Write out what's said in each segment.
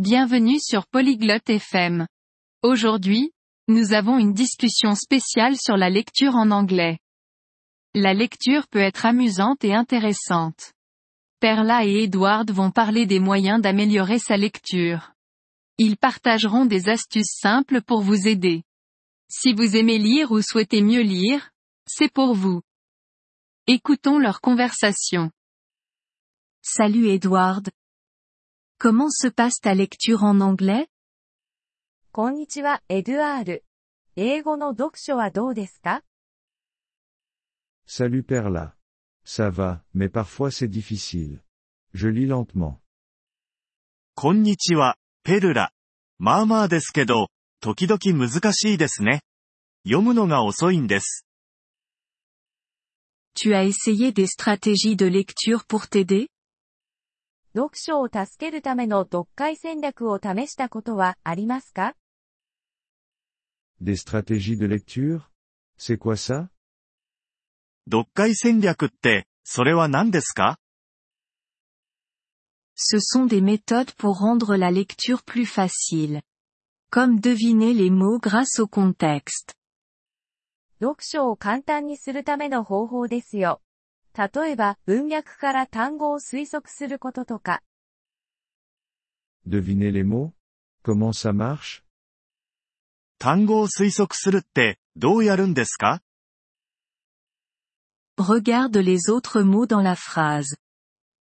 Bienvenue sur Polyglotte FM. Aujourd'hui, nous avons une discussion spéciale sur la lecture en anglais. La lecture peut être amusante et intéressante. Perla et Edward vont parler des moyens d'améliorer sa lecture. Ils partageront des astuces simples pour vous aider. Si vous aimez lire ou souhaitez mieux lire, c'est pour vous. Écoutons leur conversation. Salut Edward. Comment se passe ta lecture en anglais こんにちは、エドワール。英語の読書はどうですか Salut Perla. Ça va, mais parfois c'est difficile. Je lis lentement. こんにちは、ペルラ。まあまあですけど、時々難しいですね。読むのが遅いんです。 Tu as essayé des stratégies de lecture pour t'aider 読書を助けるための読解戦略を試したことはありますか Des stratégies de lecture C'est quoi ça 読解戦略って、それは何ですか Ce sont des méthodes pour rendre la lecture plus facile. Comme deviner les mots grâce au contexte. 読書を簡単にするための方法ですよ。例えば、文脈から単語を推測することとか、Devinez les mots Comment ça marche 単語を推測するって、どうやるんですか Regarde les autres mots dans la phrase.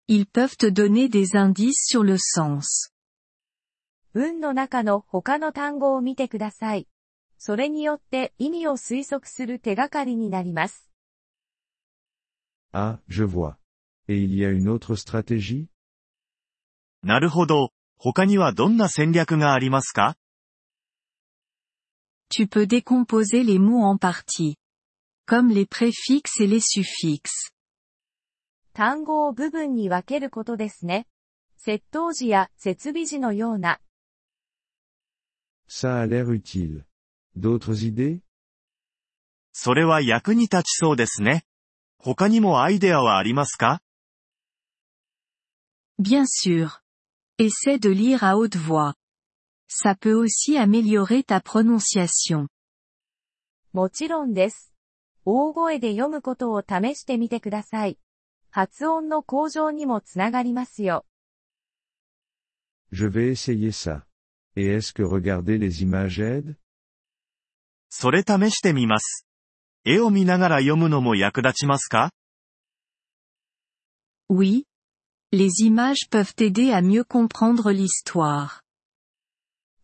Ils peuvent te donner des indices sur le sens. 文の中の他の単語を見てください。それによって意味を推測する手がかりになります。Ah, je vois. Et il y a une autre stratégie なるほど。他にはどんな戦略がありますか Tu peux décomposer les mots en parties. Comme les préfixes et les suffixes. 単語を部分に分けることですね。接頭詞や設備詞のような、Ça a l'air utile. D'autres idées それは役に立ちそうですね。他にもアイデアはありますか Bien sûr. Essaie de lire à haute voix. Ça peut aussi améliorer ta prononciation. もちろんです。大声で読むことを試してみてください。発音の向上にもつながりますよ。Je vais essayer ça. Et est-ce que regarder les images aide それ試してみます。絵を見ながら読むのも役立ちますか Oui. Les images peuvent t'aider à mieux comprendre l'histoire.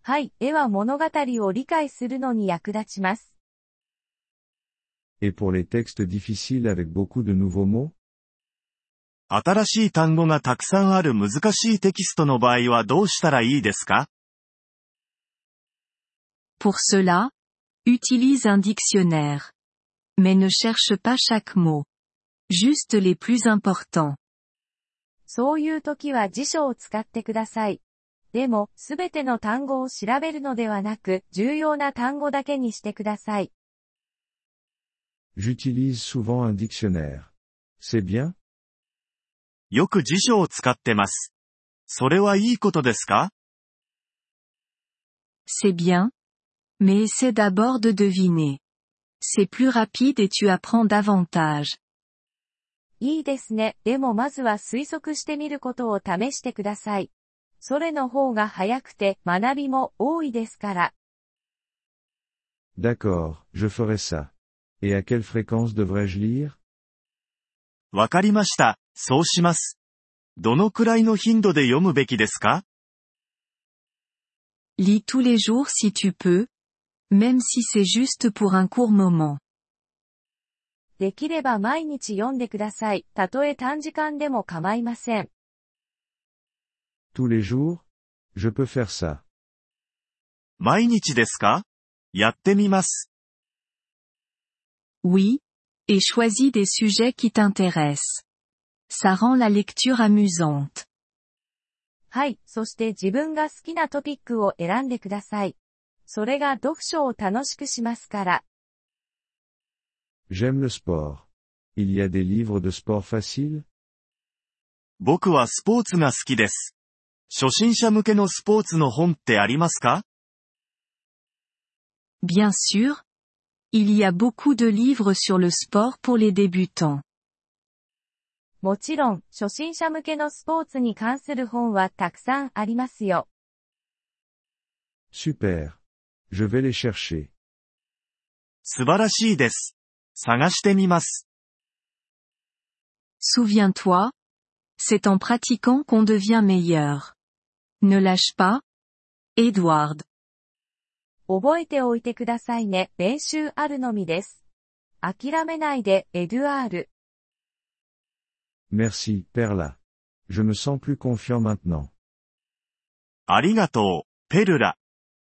はい、絵は物語を理解するのに役立ちます。Et pour les textes difficiles avec beaucoup de nouveaux mots 新しい単語がたくさんある難しいテキストの場合はどうしたらいいですか Pour cela, utilise un dictionnaire. Mais ne cherche pas chaque mot. Juste les plus importants. そういう時は辞書を使ってください。でも、すべての単語を調べるのではなく、重要な単語だけにしてください。 J'utilise souvent un dictionnaire. C'est bien よく辞書を使ってます。それはいいことですか C'est bien. Mais essaie d'abord de deviner. C'est plus rapide et tu apprends davantage. いいですね。でもまずは推測してみることを試してください。それの方が早くて学びも多いですから。 D'accord, je ferai ça. Et à quelle fréquence devrais-je lire わかりました。そうします。どのくらいの頻度で読むべきですか Lis tous les jours si tu peux. Même si c'est juste pour un court moment. できれば毎日読んでください。たとえ短時間でも構いません。 Tous les jours Je peux faire ça. 毎日ですかやってみます。 Oui. Et choisis des sujets qui t'intéressent. Ça rend la lecture amusante. はい。そして自分が好きなトピックを選んでください。 それが読書を楽しくしますから。J'aime le sport. Il y a des livres de sport faciles 僕はスポーツが好きです。初心者向けのスポーツの本ってありますか Bien sûr. Il y a beaucoup de livres sur le sport pour les débutants. もちろん、初心者向けのスポーツに関する本はたくさんありますよ。Super. Je vais les chercher. 素晴らしいです。探してみます。 Souviens-toi. C'est en pratiquant qu'on devient meilleur. Ne lâche pas. Edward. 覚えておいてくださいね。練習あるのみです。諦めないで、エドゥアール。 Merci, Perla. Je me sens plus confiant maintenant. ありがとう、ペルラ。